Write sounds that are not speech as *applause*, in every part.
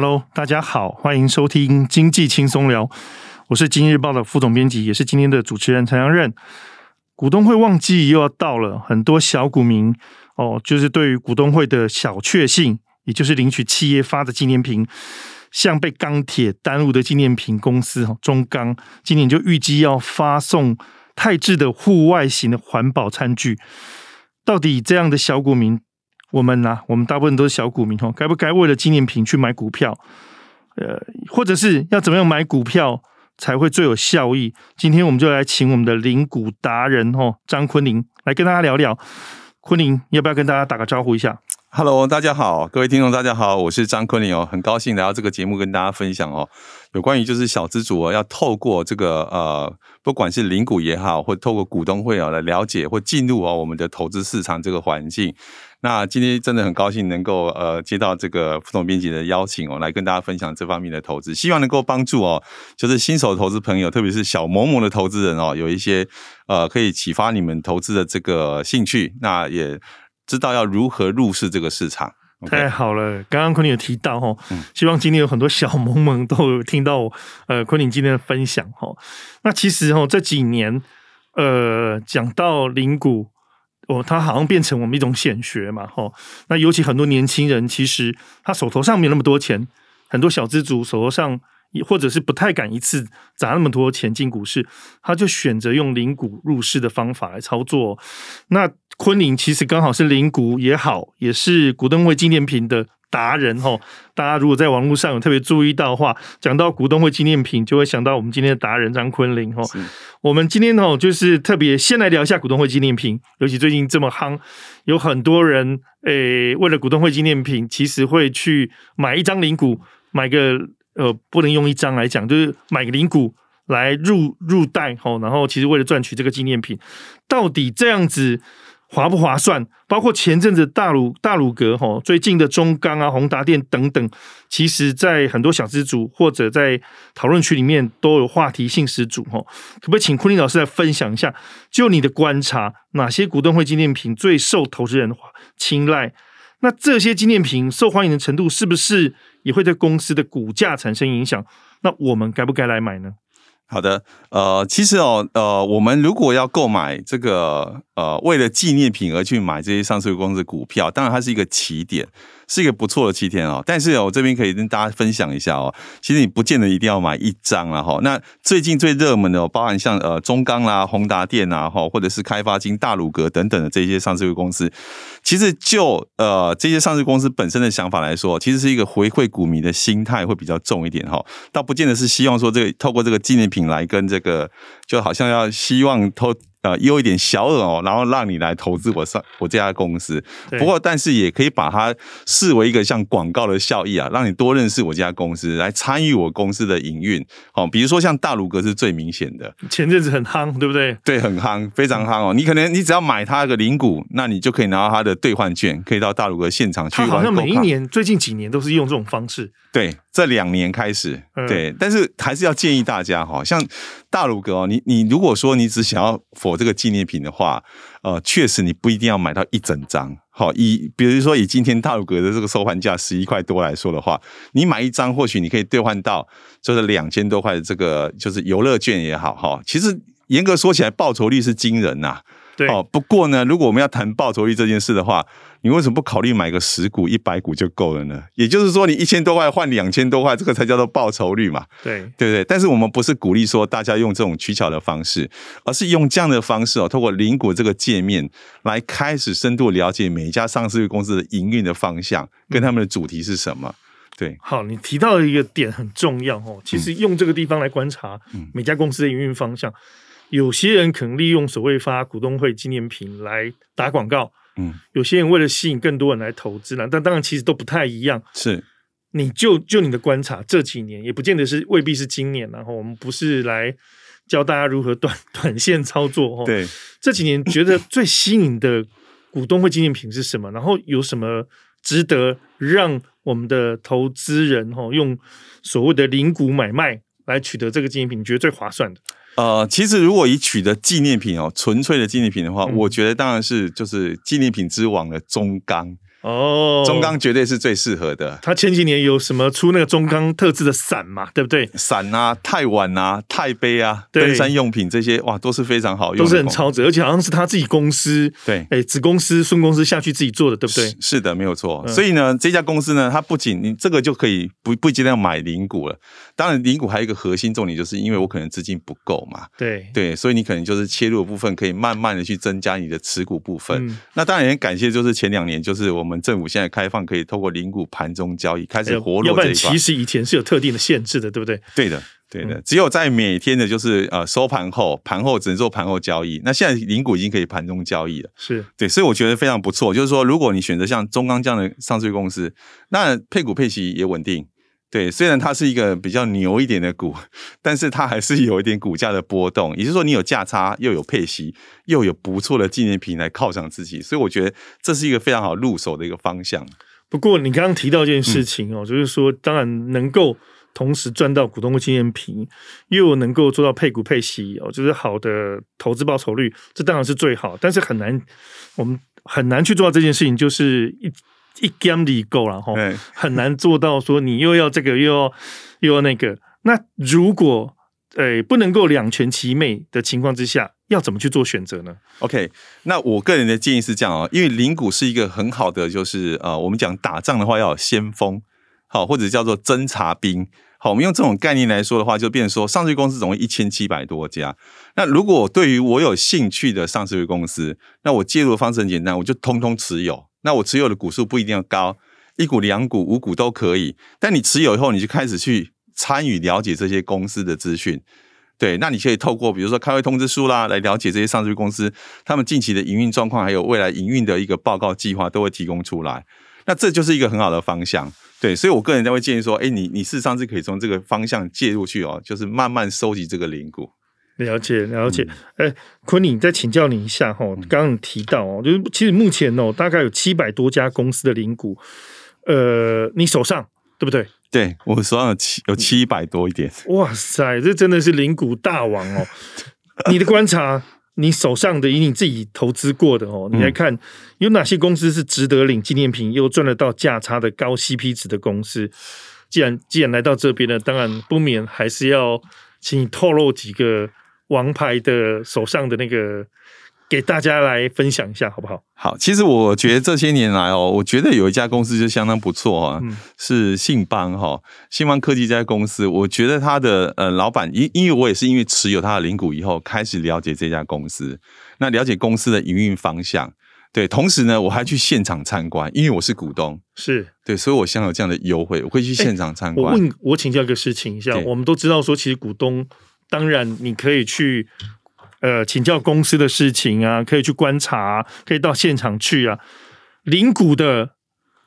Hello，大家好，欢迎收听经济轻松聊，我是经济日报的副总编辑，也是今天的主持人陈阳任。股东会旺季又要到了，很多小股民哦，就是对于股东会的小确幸，也就是领取企业发的纪念品，像被钢铁耽误的纪念品公司哈中钢，今年就预计要发送泰制的户外型的环保餐具，到底这样的小股民？我们呐、我们大部分都是小股民哦，该不该为了纪念品去买股票？呃，或者是要怎么样买股票才会最有效益？今天我们就来请我们的领股达人哦，张坤林来跟大家聊聊。坤林，要不要跟大家打个招呼一下？Hello，大家好，各位听众大家好，我是张昆凌哦，很高兴来到这个节目跟大家分享哦，有关于就是小资主哦，要透过这个呃，不管是领股也好，或透过股东会啊来了解或进入哦我们的投资市场这个环境。那今天真的很高兴能够呃接到这个副总编辑的邀请哦，来跟大家分享这方面的投资，希望能够帮助哦，就是新手投资朋友，特别是小萌萌的投资人哦，有一些呃可以启发你们投资的这个兴趣，那也知道要如何入市这个市场。太好了，刚刚昆凌有提到哈，希望今天有很多小萌萌都有听到呃昆凌今天的分享哈。那其实哈这几年呃讲到领股。哦，它好像变成我们一种显学嘛，吼。那尤其很多年轻人，其实他手头上没那么多钱，很多小资族手头上，或者是不太敢一次砸那么多钱进股市，他就选择用领股入市的方法来操作。那昆凌其实刚好是领股也好，也是股东会纪念品的。达人哈，大家如果在网络上有特别注意到的话，讲到股东会纪念品，就会想到我们今天的达人张昆凌哈。我们今天哦，就是特别先来聊一下股东会纪念品，尤其最近这么夯，有很多人诶、欸，为了股东会纪念品，其实会去买一张领股，买个呃，不能用一张来讲，就是买个领股来入入袋哈，然后其实为了赚取这个纪念品，到底这样子。划不划算？包括前阵子大鲁大鲁阁哈，*laughs* 最近的中钢啊、宏达电等等，其实在很多小资主或者在讨论区里面都有话题性十足哈。可不可以请昆凌老师来分享一下？就你的观察，哪些股东会纪念品最受投资人青睐？那这些纪念品受欢迎的程度，是不是也会对公司的股价产生影响？那我们该不该来买呢？好的，呃，其实哦，呃，我们如果要购买这个，呃，为了纪念品而去买这些上市公司股票，当然它是一个起点。是一个不错的七天哦，但是我这边可以跟大家分享一下哦。其实你不见得一定要买一张了哈。那最近最热门的，包含像呃中钢啦、宏达电啊，哈，或者是开发金、大鲁阁等等的这些上市公司，其实就呃这些上市公司本身的想法来说，其实是一个回馈股民的心态会比较重一点哈。倒不见得是希望说这个透过这个纪念品来跟这个，就好像要希望偷。呃，优一点小额哦，然后让你来投资我上我这家公司。不过，但是也可以把它视为一个像广告的效益啊，让你多认识我这家公司，来参与我公司的营运。哦，比如说像大鲁阁是最明显的，前阵子很夯，对不对？对，很夯，非常夯哦。你可能你只要买它个零股，那你就可以拿到它的兑换券，可以到大鲁阁现场去。好像每一年最近几年都是用这种方式。对，这两年开始，对，但是还是要建议大家哈，像大鲁阁哦，你你如果说你只想要 for 这个纪念品的话，呃，确实你不一定要买到一整张。好，以比如说以今天大鲁阁的这个收盘价十一块多来说的话，你买一张，或许你可以兑换到就是两千多块的这个就是游乐券也好哈。其实严格说起来，报酬率是惊人呐。对，哦，不过呢，如果我们要谈报酬率这件事的话，你为什么不考虑买个十股、一百股就够了呢？也就是说，你一千多块换两千多块，这个才叫做报酬率嘛？对，对不对？但是我们不是鼓励说大家用这种取巧的方式，而是用这样的方式哦，透过领股这个界面来开始深度了解每一家上市公司的营运的方向跟他们的主题是什么。对，好，你提到的一个点很重要哦，其实用这个地方来观察每家公司的营运方向。有些人可能利用所谓发股东会纪念品来打广告，嗯，有些人为了吸引更多人来投资呢，但当然其实都不太一样。是，你就就你的观察，这几年也不见得是未必是今年，然后我们不是来教大家如何短 *laughs* 短线操作，对，这几年觉得最吸引的股东会纪念品是什么？然后有什么值得让我们的投资人哈用所谓的领股买卖来取得这个纪念品，你觉得最划算的？呃，其实如果以取得纪念品哦，纯粹的纪念品的话，嗯、我觉得当然是就是纪念品之王的中钢哦，中钢绝对是最适合的。他前几年有什么出那个中钢特制的伞嘛，对不对？伞啊，太碗啊，太杯啊，登山用品这些哇，都是非常好用，都是很超值，而且好像是他自己公司对，哎，子公司孙公司下去自己做的，对不对？是，是的，没有错。嗯、所以呢，这家公司呢，它不仅你这个就可以不不一定要买零股了。当然，零股还有一个核心重点，就是因为我可能资金不够嘛，对对，所以你可能就是切入的部分可以慢慢的去增加你的持股部分。嗯、那当然也很感谢，就是前两年就是我们政府现在开放可以透过零股盘中交易开始活络这一块。其实以前是有特定的限制的，对不对？对的，对的，只有在每天的就是呃收盘后，盘后只能做盘后交易。那现在零股已经可以盘中交易了，是对，所以我觉得非常不错。就是说，如果你选择像中钢这样的上市公司，那配股配息也稳定。对，虽然它是一个比较牛一点的股，但是它还是有一点股价的波动。也就是说，你有价差，又有配息，又有不错的纪念品来犒赏自己，所以我觉得这是一个非常好入手的一个方向。不过，你刚刚提到一件事情哦，嗯、就是说，当然能够同时赚到股东的纪念品，又能够做到配股配息哦，就是好的投资报酬率，这当然是最好。但是很难，我们很难去做到这件事情，就是一。一 game 里够了哈，很难做到说你又要这个又要又要那个。那如果诶、欸、不能够两全其美的情况之下，要怎么去做选择呢？OK，那我个人的建议是这样啊，因为零股是一个很好的，就是呃，我们讲打仗的话要有先锋，好，或者叫做侦察兵。好，我们用这种概念来说的话，就变成说上市公司总共一千七百多家。那如果对于我有兴趣的上市公司，那我介入的方式很简单，我就通通持有。那我持有的股数不一定要高，一股、两股、五股都可以。但你持有以后，你就开始去参与了解这些公司的资讯。对，那你可以透过比如说开会通知书啦，来了解这些上市公司他们近期的营运状况，还有未来营运的一个报告计划都会提供出来。那这就是一个很好的方向。对，所以我个人就会建议说，哎，你你事实上是可以从这个方向介入去哦，就是慢慢收集这个零股。了解了解，哎、嗯，昆凌再请教你一下哈，刚刚提到哦，就是其实目前哦，大概有七百多家公司的零股，呃，你手上对不对？对，我手上有七有七百多一点。哇塞，这真的是零股大王哦！*laughs* 你的观察，你手上的以你自己投资过的哦，你来看有哪些公司是值得领纪念品又赚得到价差的高 CP 值的公司？既然既然来到这边呢，当然不免还是要请你透露几个。王牌的手上的那个，给大家来分享一下好不好？好，其实我觉得这些年来哦，我觉得有一家公司就相当不错啊，嗯、是信邦哈，信邦科技这家公司，我觉得他的呃老板，因因为我也是因为持有他的领股以后，开始了解这家公司，那了解公司的营运方向，对，同时呢，我还去现场参观，因为我是股东，是对，所以我享有这样的优惠，我会去现场参观。我问，我请教一个事情一下，我们都知道说，其实股东。当然，你可以去呃请教公司的事情啊，可以去观察，可以到现场去啊。零股的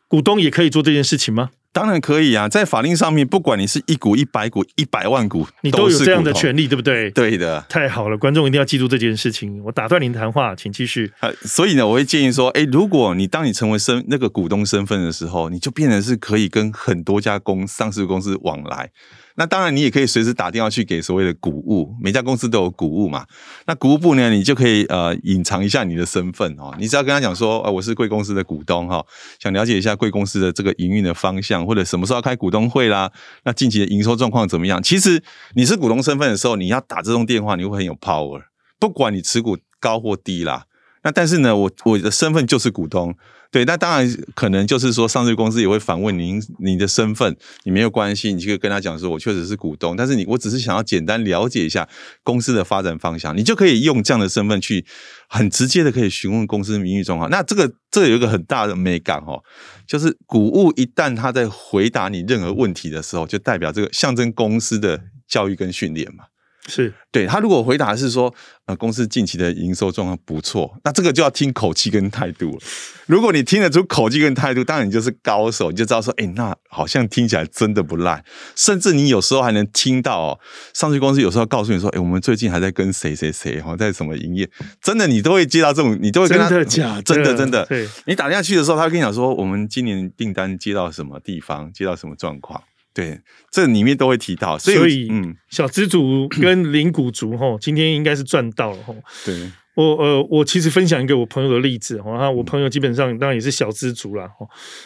股东也可以做这件事情吗？当然可以啊，在法令上面，不管你是一股、一百股、一百万股，你都有这样的权利，对不对？对的，太好了，观众一定要记住这件事情。我打断您谈话，请继续。呃，所以呢，我会建议说，哎，如果你当你成为身那个股东身份的时候，你就变成是可以跟很多家公上市公司往来。那当然，你也可以随时打电话去给所谓的股务，每家公司都有股务嘛。那股务部呢，你就可以呃隐藏一下你的身份哦。你只要跟他讲说，呃，我是贵公司的股东哈，想了解一下贵公司的这个营运的方向，或者什么时候要开股东会啦，那近期的营收状况怎么样？其实你是股东身份的时候，你要打这通电话，你会很有 power，不管你持股高或低啦。那但是呢，我我的身份就是股东。对，那当然可能就是说，上市公司也会反问您，你的身份，你没有关系，你就跟他讲说，我确实是股东，但是你，我只是想要简单了解一下公司的发展方向，你就可以用这样的身份去很直接的可以询问公司名誉状况。那这个这有一个很大的美感哦，就是股务一旦他在回答你任何问题的时候，就代表这个象征公司的教育跟训练嘛。是对，他如果回答是说，呃，公司近期的营收状况不错，那这个就要听口气跟态度了。如果你听得出口气跟态度，当然你就是高手，你就知道说，哎，那好像听起来真的不赖。甚至你有时候还能听到哦，上市公司有时候告诉你说，哎，我们最近还在跟谁谁谁哈，在什么营业，真的你都会接到这种，你都会跟他真的假的？真的真的。对，你打电话去的时候，他会跟你讲说，我们今年订单接到什么地方，接到什么状况。对，这里面都会提到。所以，嗯，小资族跟零股族哈，今天应该是赚到了哈。对，我呃，我其实分享一个我朋友的例子哈，我朋友基本上当然也是小资族啦。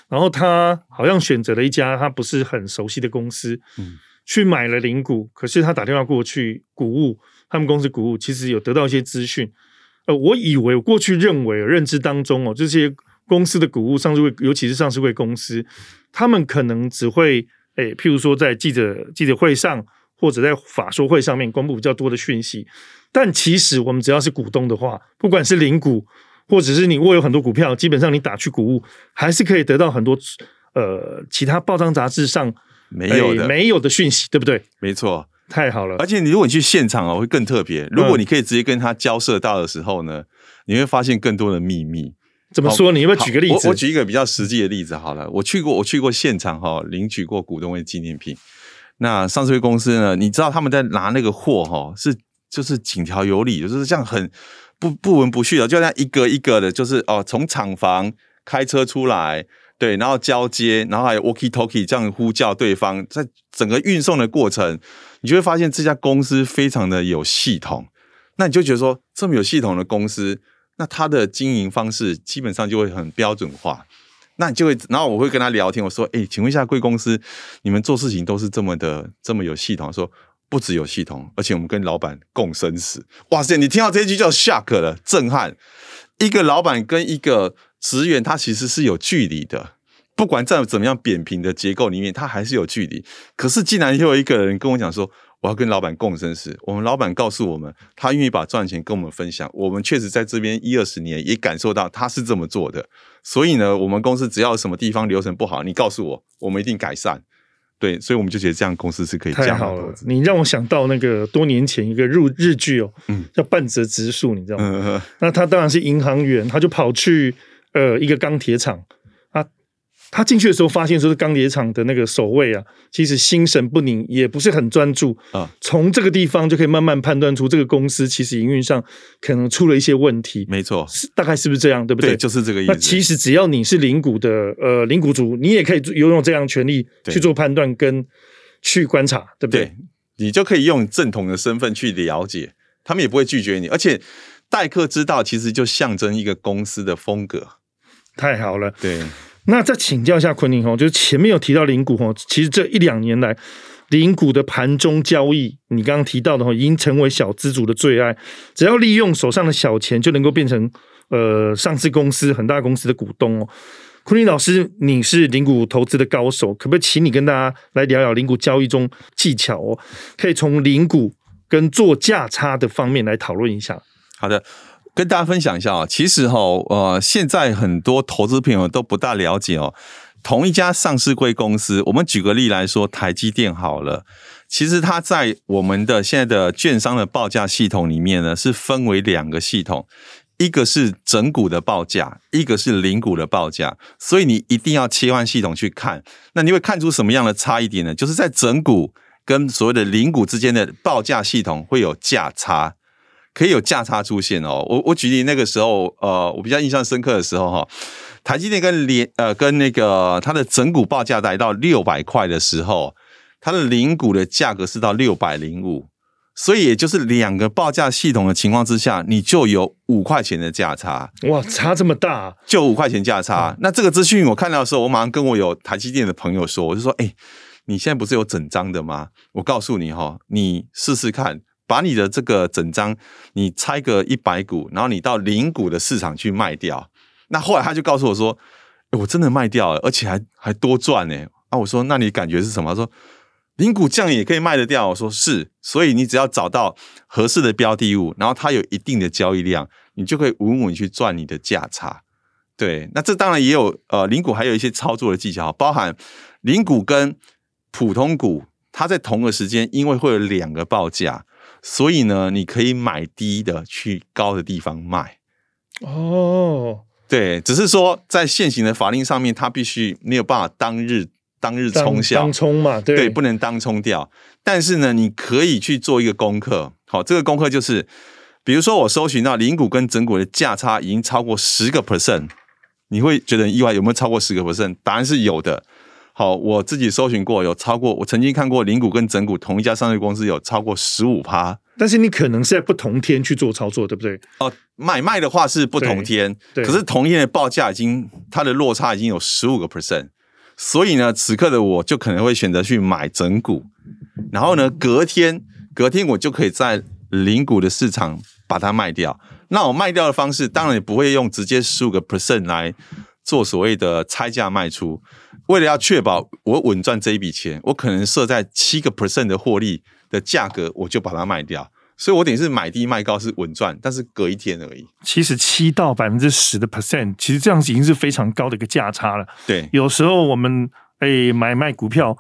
然后他好像选择了一家他不是很熟悉的公司，嗯，去买了零股，可是他打电话过去鼓舞他们公司鼓舞，其实有得到一些资讯。呃，我以为我过去认为认知当中哦，这些公司的股物上市会，尤其是上市会公司，他们可能只会诶、欸，譬如说在记者记者会上或者在法说会上面公布比较多的讯息。但其实我们只要是股东的话，不管是零股或者是你握有很多股票，基本上你打去股物，还是可以得到很多呃其他报章杂志上没有的、欸、没有的讯息，对不对？没错。太好了，而且你如果你去现场哦，会更特别。如果你可以直接跟他交涉到的时候呢，你会发现更多的秘密。怎么说？你要不要举个例子？我我举一个比较实际的例子好了。我去过，我去过现场哈，领取过股东会纪念品。那上市柜公司呢？你知道他们在拿那个货哈，是就是井条有理，就是这样很不不文不序的，就这样一个一个的，就是哦，从厂房开车出来。对，然后交接，然后还有 walkie talkie 这样呼叫对方，在整个运送的过程，你就会发现这家公司非常的有系统。那你就觉得说，这么有系统的公司，那他的经营方式基本上就会很标准化。那你就会，然后我会跟他聊天，我说：“哎，请问一下贵公司，你们做事情都是这么的这么有系统？”说不只有系统，而且我们跟老板共生死。哇塞，你听到这一句就 shock 了，震撼。一个老板跟一个职员，他其实是有距离的，不管在怎么样扁平的结构里面，他还是有距离。可是，竟然又有一个人跟我讲说，我要跟老板共生死。我们老板告诉我们，他愿意把赚钱跟我们分享。我们确实在这边一二十年，也感受到他是这么做的。所以呢，我们公司只要什么地方流程不好，你告诉我，我们一定改善。对，所以我们就觉得这样公司是可以这样好了，你让我想到那个多年前一个日日剧哦，嗯，叫半泽直树，你知道吗？那他当然是银行员，他就跑去呃一个钢铁厂。他进去的时候，发现说是钢铁厂的那个守卫啊，其实心神不宁，也不是很专注啊。从这个地方就可以慢慢判断出这个公司其实营运上可能出了一些问题。没错，是大概是不是这样？对不对？对，就是这个意思。那其实只要你是领股的呃领股族，你也可以拥有这样权利去做判断跟去观察，对不对？对，你就可以用正统的身份去了解，他们也不会拒绝你。而且待客之道其实就象征一个公司的风格。太好了，对。那再请教一下昆凌哈，就是前面有提到零股哈，其实这一两年来，零股的盘中交易，你刚刚提到的哈，已经成为小资族的最爱。只要利用手上的小钱，就能够变成呃上市公司很大公司的股东哦。昆凌老师，你是零股投资的高手，可不可以请你跟大家来聊聊零股交易中技巧哦？可以从零股跟做价差的方面来讨论一下。好的。跟大家分享一下啊，其实哈，呃，现在很多投资朋友都不大了解哦。同一家上市贵公司，我们举个例来说，台积电好了，其实它在我们的现在的券商的报价系统里面呢，是分为两个系统，一个是整股的报价，一个是零股的报价。所以你一定要切换系统去看，那你会看出什么样的差异点呢？就是在整股跟所谓的零股之间的报价系统会有价差。可以有价差出现哦，我我举例那个时候，呃，我比较印象深刻的时候哈，台积电跟联呃跟那个它的整股报价来到六百块的时候，它的零股的价格是到六百零五，所以也就是两个报价系统的情况之下，你就有五块钱的价差。哇，差这么大，就五块钱价差。嗯、那这个资讯我看到的时候，我马上跟我有台积电的朋友说，我就说，哎、欸，你现在不是有整张的吗？我告诉你哈，你试试看。把你的这个整张，你拆个一百股，然后你到零股的市场去卖掉。那后来他就告诉我说：“、我真的卖掉了，而且还还多赚呢。”啊，我说：“那你感觉是什么？”他说：“零股这样也可以卖得掉。”我说：“是，所以你只要找到合适的标的物，然后它有一定的交易量，你就可以稳稳去赚你的价差。”对，那这当然也有呃，零股还有一些操作的技巧，包含零股跟普通股，它在同个时间，因为会有两个报价。所以呢，你可以买低的去高的地方卖。哦，对，只是说在现行的法令上面，它必须没有办法当日当日冲销，当冲嘛，对，对，不能当冲掉。但是呢，你可以去做一个功课。好，这个功课就是，比如说我搜寻到零股跟整股的价差已经超过十个 percent，你会觉得很意外，有没有超过十个 percent？答案是有的。好，我自己搜寻过，有超过我曾经看过零股跟整股同一家上市公司有超过十五趴。但是你可能是在不同天去做操作，对不对？哦，买卖的话是不同天，可是同一天的报价已经它的落差已经有十五个 percent，所以呢，此刻的我就可能会选择去买整股，然后呢，隔天隔天我就可以在零股的市场把它卖掉。那我卖掉的方式当然也不会用直接十五个 percent 来做所谓的差价卖出，为了要确保我稳赚这一笔钱，我可能设在七个 percent 的获利。的价格我就把它卖掉，所以我等于是买低卖高是稳赚，但是隔一天而已。其实七到百分之十的 percent，其实这样子已经是非常高的一个价差了。对，有时候我们诶买卖股票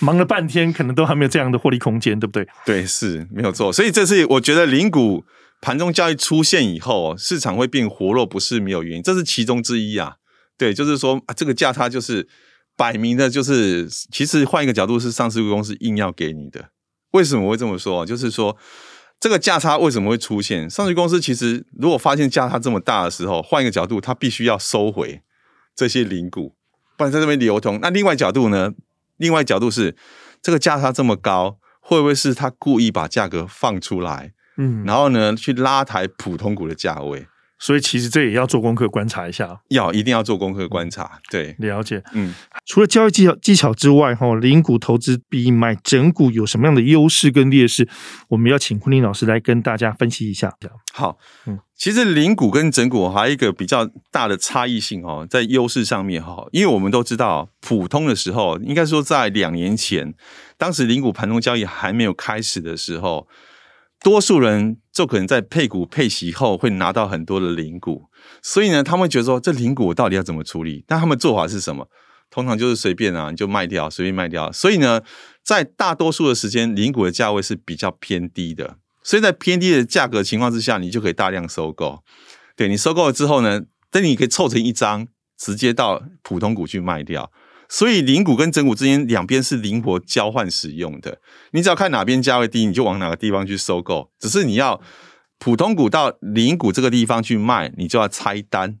忙了半天，可能都还没有这样的获利空间，对不对？对，是没有错。所以这是我觉得零股盘中交易出现以后，市场会变活络，不是没有原因，这是其中之一啊。对，就是说啊，这个价差就是摆明的，就是其实换一个角度，是上市公司硬要给你的。为什么会这么说？就是说，这个价差为什么会出现？上市公司其实如果发现价差这么大的时候，换一个角度，它必须要收回这些零股，不然在这边流通。那另外角度呢？另外角度是，这个价差这么高，会不会是他故意把价格放出来？嗯，然后呢，去拉抬普通股的价位？所以其实这也要做功课观察一下，要一定要做功课观察，对，了解。嗯，除了交易技巧技巧之外，哈，零股投资比买整股有什么样的优势跟劣势？我们要请昆凌老师来跟大家分析一下。好，嗯，其实零股跟整股还有一个比较大的差异性哦，在优势上面哈，因为我们都知道，普通的时候，应该说在两年前，当时零股盘中交易还没有开始的时候。多数人就可能在配股配息后会拿到很多的零股，所以呢，他们会觉得说，这零股到底要怎么处理？但他们做法是什么？通常就是随便啊，你就卖掉，随便卖掉。所以呢，在大多数的时间，零股的价位是比较偏低的。所以在偏低的价格情况之下，你就可以大量收购。对，你收购了之后呢，等你可以凑成一张，直接到普通股去卖掉。所以零股跟整股之间两边是灵活交换使用的，你只要看哪边价位低，你就往哪个地方去收购。只是你要普通股到零股这个地方去卖，你就要拆单。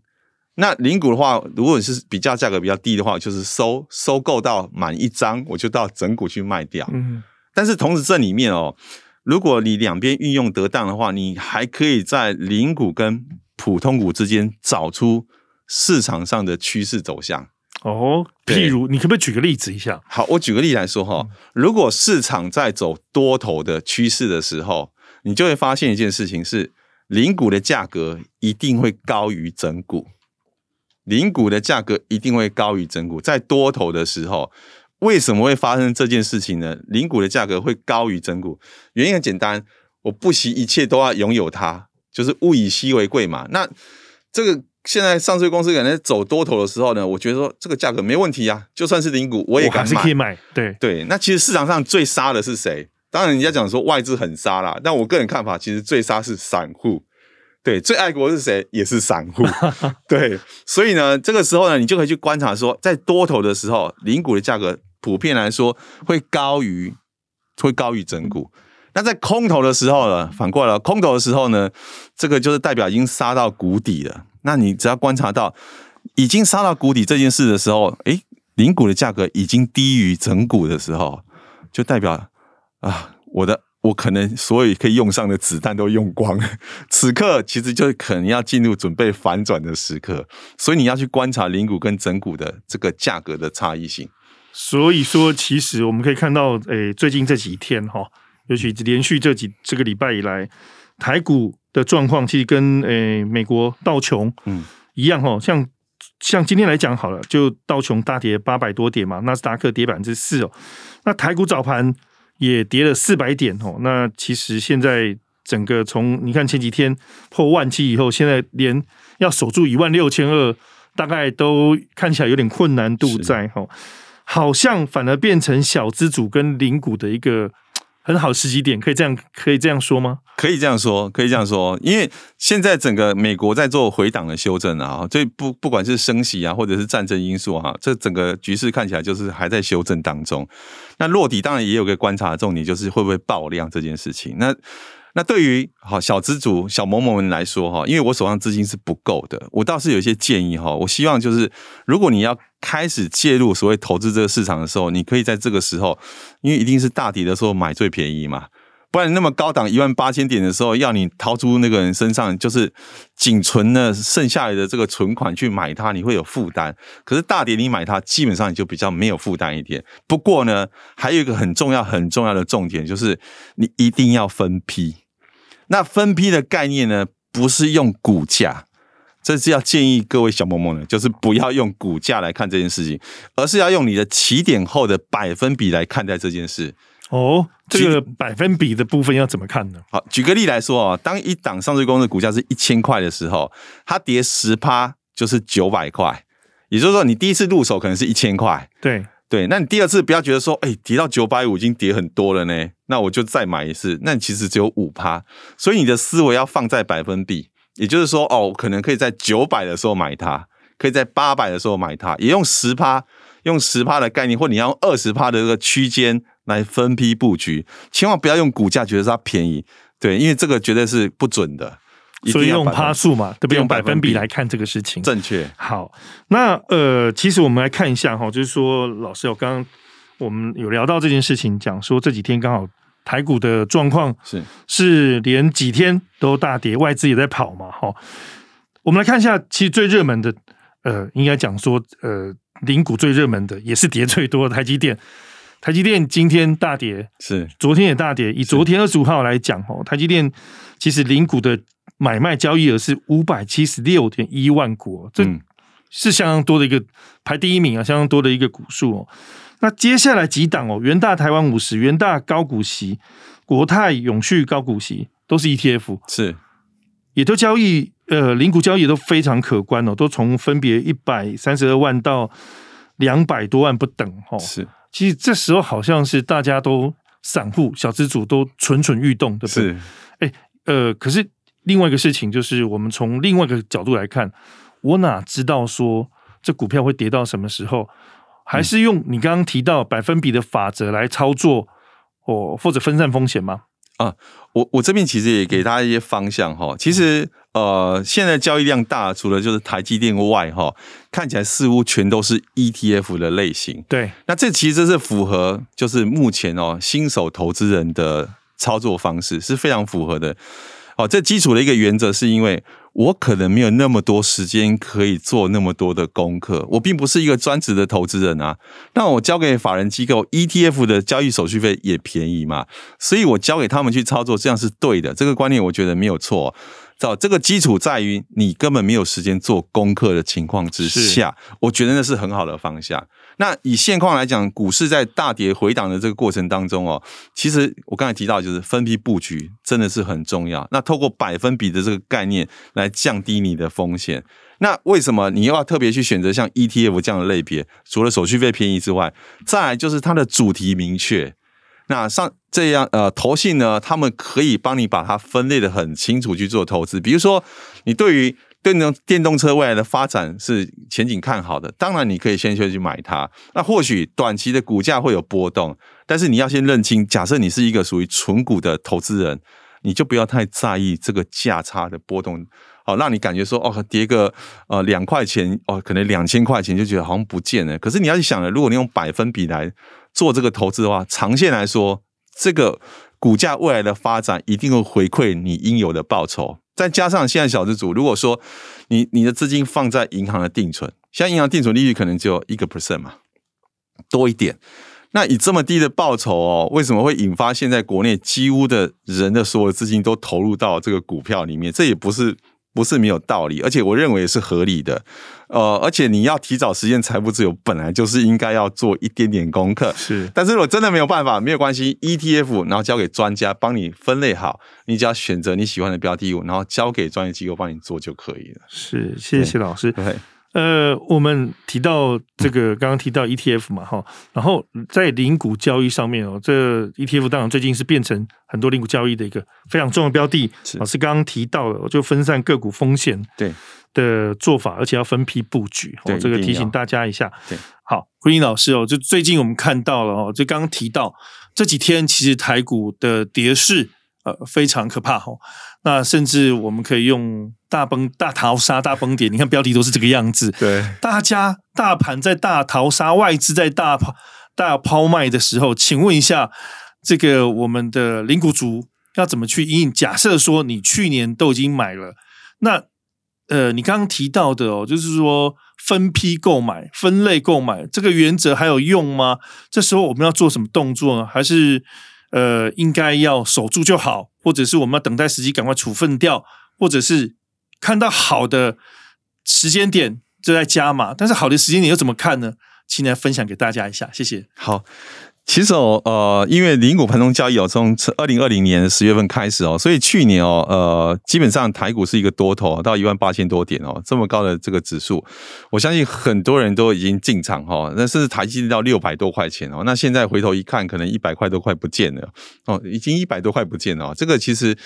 那零股的话，如果你是比较价格比较低的话，就是收收购到满一张，我就到整股去卖掉。嗯，但是同时这里面哦，如果你两边运用得当的话，你还可以在零股跟普通股之间找出市场上的趋势走向。哦，譬如你可不可以举个例子一下？好，我举个例子来说哈，如果市场在走多头的趋势的时候，你就会发现一件事情是，零股的价格一定会高于整股，零股的价格一定会高于整股。在多头的时候，为什么会发生这件事情呢？零股的价格会高于整股，原因很简单，我不惜一切都要拥有它，就是物以稀为贵嘛。那这个。现在上市公司可能走多头的时候呢，我觉得说这个价格没问题啊，就算是零股我也敢买，还是可以买。对对，那其实市场上最杀的是谁？当然人家讲说外资很杀啦，但我个人看法，其实最杀是散户。对，最爱国是谁？也是散户。*laughs* 对，所以呢，这个时候呢，你就可以去观察说，在多头的时候，零股的价格普遍来说会高于会高于整股。那在空头的时候呢，反过来了，空头的时候呢，这个就是代表已经杀到谷底了。那你只要观察到已经杀到谷底这件事的时候，诶，零股的价格已经低于整股的时候，就代表啊，我的我可能所有可以用上的子弹都用光，*laughs* 此刻其实就可能要进入准备反转的时刻，所以你要去观察零股跟整股的这个价格的差异性。所以说，其实我们可以看到，诶，最近这几天哈，尤其连续这几这个礼拜以来，台股。的状况其实跟诶、欸、美国道琼嗯一样哈，像像今天来讲好了，就道琼大跌八百多点嘛，纳斯达克跌百分之四哦，那台股早盘也跌了四百点哦，那其实现在整个从你看前几天破万七以后，现在连要守住一万六千二，大概都看起来有点困难度在哈，好像反而变成小资族跟零股的一个。很好时机点，可以这样可以这样说吗？可以这样说，可以这样说，因为现在整个美国在做回档的修正啊，所以不不管是升息啊，或者是战争因素啊，这整个局势看起来就是还在修正当中。那落底当然也有个观察的重点，就是会不会爆量这件事情。那那对于好小资主、小某某们来说哈，因为我手上资金是不够的，我倒是有一些建议哈。我希望就是，如果你要开始介入所谓投资这个市场的时候，你可以在这个时候，因为一定是大底的时候买最便宜嘛。不然那么高档一万八千点的时候，要你掏出那个人身上就是仅存的剩下来的这个存款去买它，你会有负担。可是大跌你买它，基本上你就比较没有负担一点。不过呢，还有一个很重要很重要的重点，就是你一定要分批。那分批的概念呢，不是用股价，这是要建议各位小萌萌的，就是不要用股价来看这件事情，而是要用你的起点后的百分比来看待这件事。哦，这个百分比的部分要怎么看呢？好，举个例来说啊，当一档上市公司股价是一千块的时候，它跌十趴就是九百块，也就是说，你第一次入手可能是一千块，对对，那你第二次不要觉得说，哎，跌到九百五已经跌很多了呢，那我就再买一次，那你其实只有五趴，所以你的思维要放在百分比，也就是说，哦，可能可以在九百的时候买它，可以在八百的时候买它，也用十趴，用十趴的概念，或你要用二十趴的这个区间。来分批布局，千万不要用股价觉得它便宜，对，因为这个绝对是不准的。所以用趴数嘛，对不对？用百分比来看这个事情，正确。好，那呃，其实我们来看一下哈，就是说，老师，我刚刚我们有聊到这件事情，讲说这几天刚好台股的状况是是连几天都大跌，外资也在跑嘛，哈。我们来看一下，其实最热门的，呃，应该讲说，呃，零股最热门的也是跌最多的台积电。台积电今天大跌，是昨天也大跌。以昨天二十五号来讲，哦，台积电其实零股的买卖交易额是五百七十六点一万股，这是相当多的一个排第一名啊，相当多的一个股数哦。那接下来几档哦，元大台湾五十、元大高股息、国泰永续高股息都是 ETF，是也都交易呃零股交易都非常可观哦，都从分别一百三十二万到两百多万不等哦，是。其实这时候好像是大家都散户、小资主都蠢蠢欲动，对不对？是。哎，呃，可是另外一个事情就是，我们从另外一个角度来看，我哪知道说这股票会跌到什么时候？还是用你刚刚提到百分比的法则来操作，哦，或者分散风险吗？啊，我我这边其实也给大家一些方向哈。其实呃，现在交易量大，除了就是台积电外哈，看起来似乎全都是 ETF 的类型。对，那这其实这是符合就是目前哦新手投资人的操作方式是非常符合的。哦，这基础的一个原则是因为。我可能没有那么多时间可以做那么多的功课，我并不是一个专职的投资人啊。那我交给法人机构 ETF 的交易手续费也便宜嘛，所以我交给他们去操作，这样是对的。这个观念我觉得没有错。找这个基础在于你根本没有时间做功课的情况之下，我觉得那是很好的方向。那以现况来讲，股市在大跌回档的这个过程当中哦，其实我刚才提到就是分批布局真的是很重要。那透过百分比的这个概念来降低你的风险。那为什么你又要特别去选择像 ETF 这样的类别？除了手续费便宜之外，再来就是它的主题明确。那像这样呃，投信呢，他们可以帮你把它分类得很清楚去做投资。比如说，你对于电动电动车未来的发展是前景看好的，当然你可以先去买它。那或许短期的股价会有波动，但是你要先认清，假设你是一个属于纯股的投资人，你就不要太在意这个价差的波动，好让你感觉说哦，跌个呃两块钱哦，可能两千块钱就觉得好像不见了。可是你要去想了，如果你用百分比来做这个投资的话，长线来说，这个股价未来的发展一定会回馈你应有的报酬。再加上现在小资主，如果说你你的资金放在银行的定存，现在银行定存利率可能只有一个 percent 嘛，多一点。那以这么低的报酬哦，为什么会引发现在国内几乎的人的所有资金都投入到这个股票里面？这也不是。不是没有道理，而且我认为也是合理的。呃，而且你要提早实现财富自由，本来就是应该要做一点点功课。是，但是如果真的没有办法，没有关系，ETF 然后交给专家帮你分类好，你只要选择你喜欢的标的物，然后交给专业机构帮你做就可以了。是，谢谢老师。对。呃，我们提到这个，刚刚提到 ETF 嘛，哈，然后在零股交易上面哦，这 ETF 当然最近是变成很多零股交易的一个非常重要的标的。老师刚刚提到了，就分散个股风险对的做法，而且要分批布局，哦，这个提醒大家一下。对，好，昆凌老师哦，就最近我们看到了哦，就刚刚提到这几天其实台股的跌势呃非常可怕哈。那甚至我们可以用大崩大逃杀大崩跌，你看标题都是这个样子。对，大家大盘在大逃杀，外资在大抛大抛卖的时候，请问一下，这个我们的零股族要怎么去因应？假设说你去年都已经买了，那呃，你刚刚提到的哦，就是说分批购买、分类购买这个原则还有用吗？这时候我们要做什么动作呢？还是呃，应该要守住就好，或者是我们要等待时机赶快处分掉，或者是看到好的时间点就在加码？但是好的时间点又怎么看呢？请来分享给大家一下，谢谢。好。其实哦，呃，因为零股盘中交易哦，从二零二零年十月份开始哦，所以去年哦，呃，基本上台股是一个多头到一万八千多点哦，这么高的这个指数，我相信很多人都已经进场哈，那甚至台积到六百多块钱哦，那现在回头一看，可能一百块都快不见了哦，已经一百多块不见了，这个其实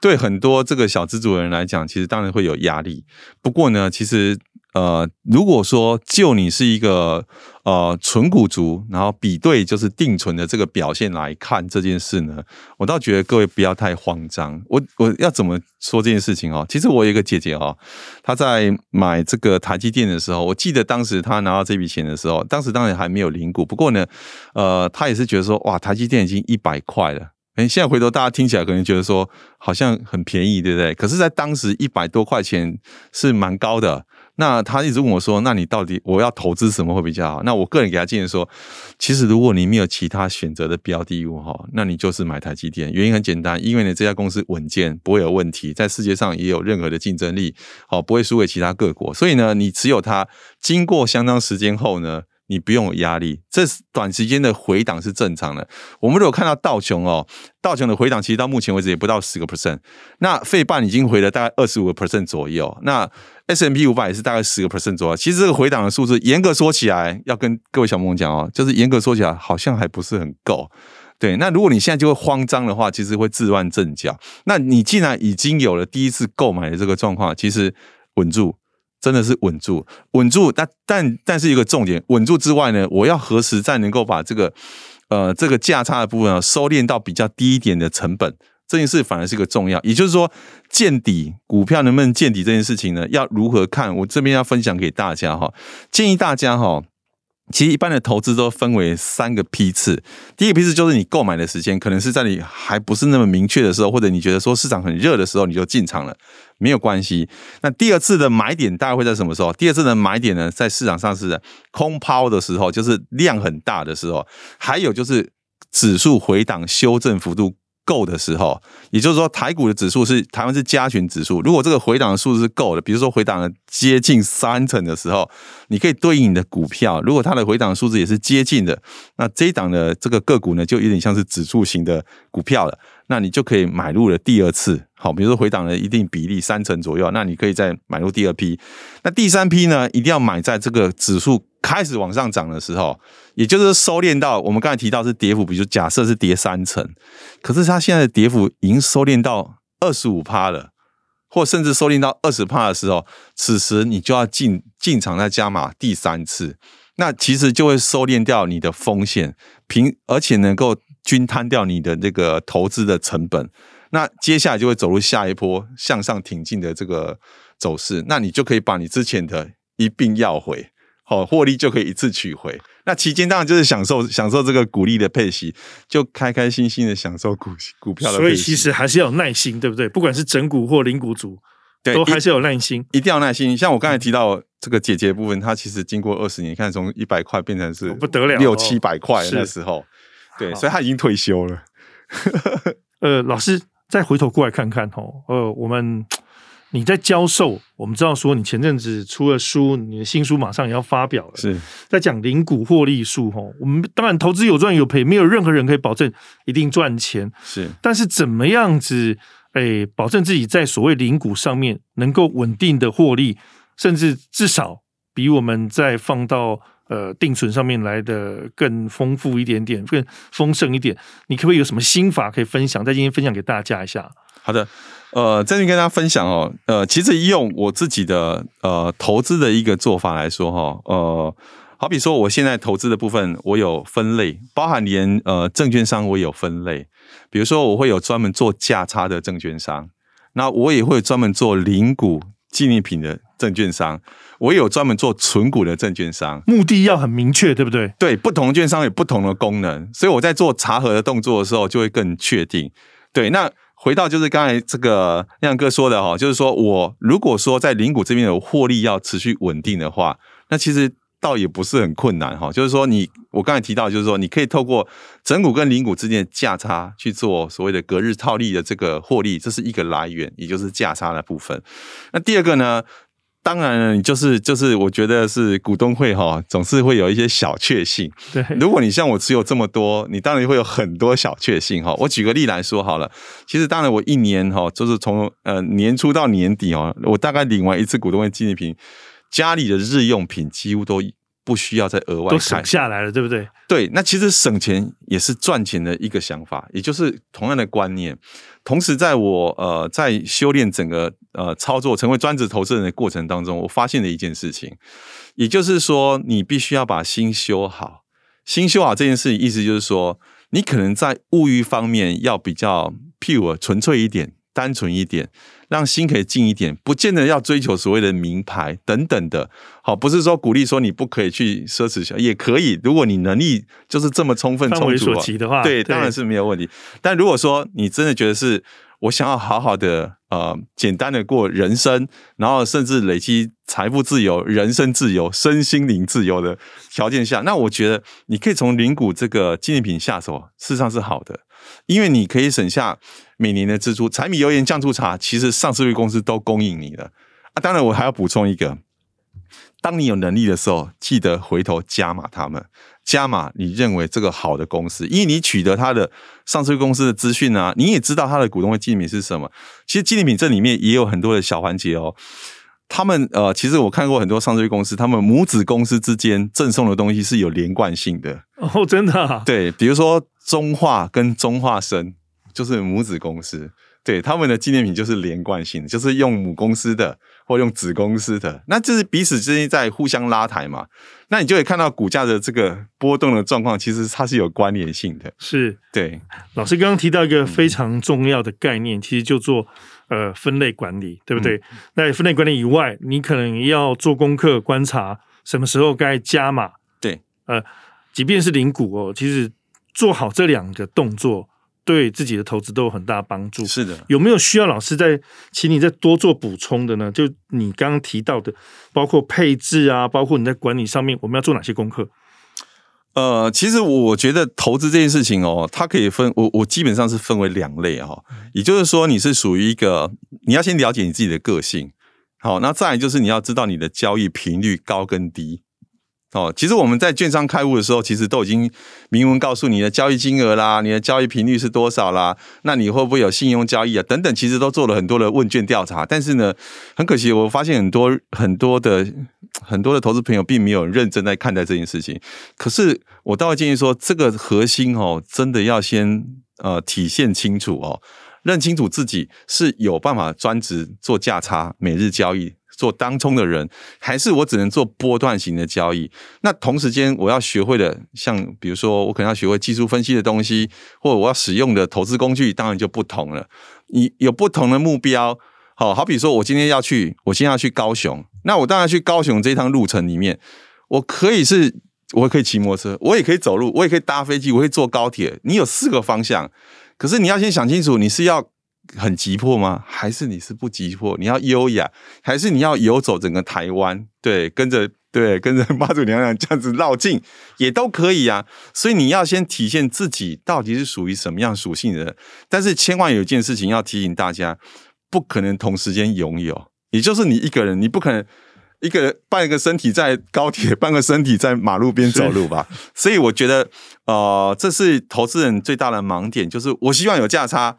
对很多这个小资族的人来讲，其实当然会有压力。不过呢，其实。呃，如果说就你是一个呃纯股族，然后比对就是定存的这个表现来看这件事呢，我倒觉得各位不要太慌张。我我要怎么说这件事情哦？其实我有一个姐姐哦，她在买这个台积电的时候，我记得当时她拿到这笔钱的时候，当时当然还没有零股，不过呢，呃，她也是觉得说，哇，台积电已经一百块了。哎，现在回头大家听起来可能觉得说好像很便宜，对不对？可是，在当时一百多块钱是蛮高的。那他一直问我说：“那你到底我要投资什么会比较好？”那我个人给他建议说：“其实如果你没有其他选择的标的物哈，那你就是买台积电。原因很简单，因为呢这家公司稳健，不会有问题，在世界上也有任何的竞争力，好不会输给其他各国。所以呢，你持有它，经过相当时间后呢。”你不用有压力，这短时间的回档是正常的。我们如果看到道琼哦，道琼的回档其实到目前为止也不到十个 percent，那费半已经回了大概二十五个 percent 左右，那 S M P 五百也是大概十个 percent 左右。其实这个回档的数字，严格说起来，要跟各位小朋友讲哦，就是严格说起来好像还不是很够。对，那如果你现在就会慌张的话，其实会自乱阵脚。那你既然已经有了第一次购买的这个状况，其实稳住。真的是稳住，稳住，但但但是一个重点，稳住之外呢，我要何时再能够把这个呃这个价差的部分啊收敛到比较低一点的成本，这件事反而是个重要。也就是说，见底股票能不能见底这件事情呢，要如何看？我这边要分享给大家哈，建议大家哈。其实一般的投资都分为三个批次，第一个批次就是你购买的时间，可能是在你还不是那么明确的时候，或者你觉得说市场很热的时候，你就进场了，没有关系。那第二次的买点大概会在什么时候？第二次的买点呢，在市场上是空抛的时候，就是量很大的时候，还有就是指数回档修正幅度。够的时候，也就是说，台股的指数是台湾是加权指数。如果这个回档的数字是够的，比如说回档了接近三成的时候，你可以对应你的股票。如果它的回档数字也是接近的，那这一档的这个个股呢，就有点像是指数型的股票了。那你就可以买入了第二次。好，比如说回档了一定比例三成左右，那你可以再买入第二批。那第三批呢，一定要买在这个指数开始往上涨的时候，也就是收敛到我们刚才提到是跌幅，比如假设是跌三成，可是它现在的跌幅已经收敛到二十五趴了，或甚至收敛到二十趴的时候，此时你就要进进场再加码第三次，那其实就会收敛掉你的风险，平而且能够均摊掉你的这个投资的成本。那接下来就会走入下一波向上挺进的这个走势，那你就可以把你之前的一并要回，好，获利就可以一次取回。那期间当然就是享受享受这个股利的配息，就开开心心的享受股股票的配息。所以其实还是要有耐心，对不对？不管是整股或零股族，对，都还是有耐心，一定要耐心。像我刚才提到这个姐姐的部分，她其实经过二十年，你看从一百块变成是不得了六七百块那时候，对，所以她已经退休了。*laughs* 呃，老师。再回头过来看看哦，呃，我们你在教授，我们知道说你前阵子出了书，你的新书马上也要发表了，是在讲零股获利术哈。我们当然投资有赚有赔，没有任何人可以保证一定赚钱，是。但是怎么样子，哎，保证自己在所谓零股上面能够稳定的获利，甚至至少比我们在放到。呃，定存上面来的更丰富一点点，更丰盛一点。你可不可以有什么心法可以分享，在今天分享给大家一下？好的，呃，在这边跟大家分享哦，呃，其实用我自己的呃投资的一个做法来说哈，呃，好比说，我现在投资的部分，我有分类，包含连呃证券商我有分类。比如说，我会有专门做价差的证券商，那我也会专门做零股纪念品的证券商，我也有专门做存股的证券商。目的要很明确，对不对？对，不同的券商有不同的功能，所以我在做查核的动作的时候就会更确定。对，那回到就是刚才这个亮哥说的哈，就是说我如果说在零股这边有获利要持续稳定的话，那其实。倒也不是很困难哈，就是说你我刚才提到，就是说你可以透过整股跟零股之间的价差去做所谓的隔日套利的这个获利，这是一个来源，也就是价差的部分。那第二个呢，当然了，你就是就是我觉得是股东会哈，总是会有一些小确幸。对，如果你像我持有这么多，你当然会有很多小确幸哈。我举个例来说好了，其实当然我一年哈，就是从呃年初到年底哦，我大概领完一次股东会纪念品。家里的日用品几乎都不需要再额外，都省下来了，对不对？对，那其实省钱也是赚钱的一个想法，也就是同样的观念。同时，在我呃在修炼整个呃操作成为专职投资人的过程当中，我发现了一件事情，也就是说，你必须要把心修好。心修好这件事情，意思就是说，你可能在物欲方面要比较 pure 纯粹一点。单纯一点，让心可以静一点，不见得要追求所谓的名牌等等的。好，不是说鼓励说你不可以去奢侈消，也可以。如果你能力就是这么充分充足的话，对，当然是没有问题。但如果说你真的觉得是我想要好好的呃简单的过人生，然后甚至累积财富自由、人生自由、身心灵自由的条件下，那我觉得你可以从零股这个纪念品下手，事实上是好的。因为你可以省下每年的支出，柴米油盐酱醋茶，其实上市公司都供应你的啊。当然，我还要补充一个，当你有能力的时候，记得回头加码他们，加码你认为这个好的公司，因为你取得他的上市公司的资讯啊，你也知道他的股东会纪念品是什么。其实纪念品这里面也有很多的小环节哦。他们呃，其实我看过很多上市公司，他们母子公司之间赠送的东西是有连贯性的哦，真的啊？对，比如说中化跟中化生就是母子公司，对，他们的纪念品就是连贯性的，就是用母公司的或用子公司的，那就是彼此之间在互相拉抬嘛。那你就会看到股价的这个波动的状况，其实它是有关联性的。是，对。老师刚刚提到一个非常重要的概念，其实就做。呃，分类管理对不对？嗯、那分类管理以外，你可能要做功课，观察什么时候该加码。对，呃，即便是零股哦，其实做好这两个动作，对自己的投资都有很大帮助。是的，有没有需要老师再请你再多做补充的呢？就你刚刚提到的，包括配置啊，包括你在管理上面，我们要做哪些功课？呃，其实我觉得投资这件事情哦，它可以分我我基本上是分为两类哈、哦，也就是说你是属于一个你要先了解你自己的个性，好，那再来就是你要知道你的交易频率高跟低。哦，其实我们在券商开户的时候，其实都已经明文告诉你的交易金额啦，你的交易频率是多少啦，那你会不会有信用交易啊？等等，其实都做了很多的问卷调查。但是呢，很可惜，我发现很多很多的很多的投资朋友并没有认真在看待这件事情。可是我倒会建议说，这个核心哦，真的要先呃体现清楚哦，认清楚自己是有办法专职做价差、每日交易。做当冲的人，还是我只能做波段型的交易？那同时间我要学会的，像比如说我可能要学会技术分析的东西，或者我要使用的投资工具，当然就不同了。你有不同的目标，好好比说我今天要去，我今天要去高雄，那我当然去高雄这趟路程里面，我可以是，我可以骑摩托车，我也可以走路，我也可以搭飞机，我可以坐高铁。你有四个方向，可是你要先想清楚，你是要。很急迫吗？还是你是不急迫？你要优雅，还是你要游走整个台湾？对，跟着对，跟着妈祖娘娘这样子绕境也都可以啊。所以你要先体现自己到底是属于什么样属性的人。但是千万有一件事情要提醒大家，不可能同时间拥有。也就是你一个人，你不可能一个人半个身体在高铁，半个身体在马路边走路吧？所以我觉得，呃，这是投资人最大的盲点，就是我希望有价差。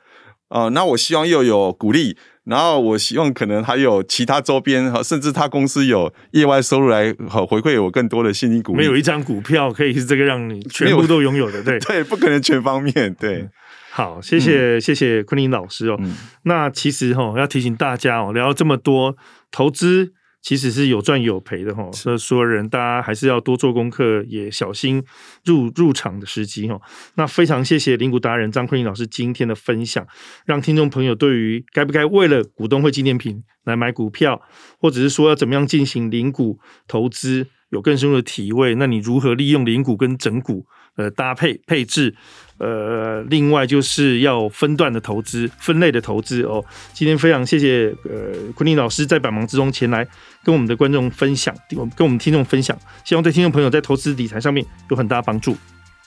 哦、呃，那我希望又有鼓励，然后我希望可能还有其他周边，甚至他公司有业外收入来回馈我更多的现金股利。没有一张股票可以是这个让你全部都拥有的，对 *laughs* 对，不可能全方面对。嗯、好，谢谢、嗯、谢谢昆凌老师哦。嗯、那其实哈、哦，要提醒大家哦，聊了这么多投资其实是有赚有赔的哈，所以所有人大家还是要多做功课，也小心入入场的时机哈。那非常谢谢零股达人张坤英老师今天的分享，让听众朋友对于该不该为了股东会纪念品来买股票，或者是说要怎么样进行零股投资，有更深入的体会。那你如何利用零股跟整股呃搭配配置？呃，另外就是要分段的投资、分类的投资哦。今天非常谢谢呃昆凌老师在百忙之中前来跟我们的观众分享，跟我们听众分享，希望对听众朋友在投资理财上面有很大帮助。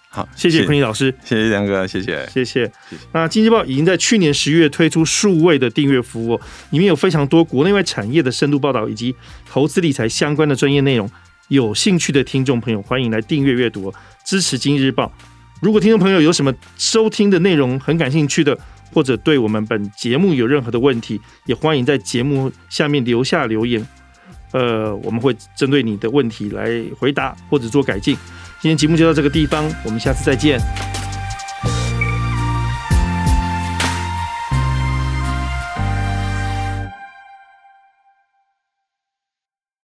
好，谢谢昆凌老师，谢谢梁哥，谢谢，谢谢。那经济报已经在去年十月推出数位的订阅服务，里面有非常多国内外产业的深度报道以及投资理财相关的专业内容。有兴趣的听众朋友，欢迎来订阅阅读，支持今日日报。如果听众朋友有什么收听的内容很感兴趣的，或者对我们本节目有任何的问题，也欢迎在节目下面留下留言。呃，我们会针对你的问题来回答或者做改进。今天节目就到这个地方，我们下次再见。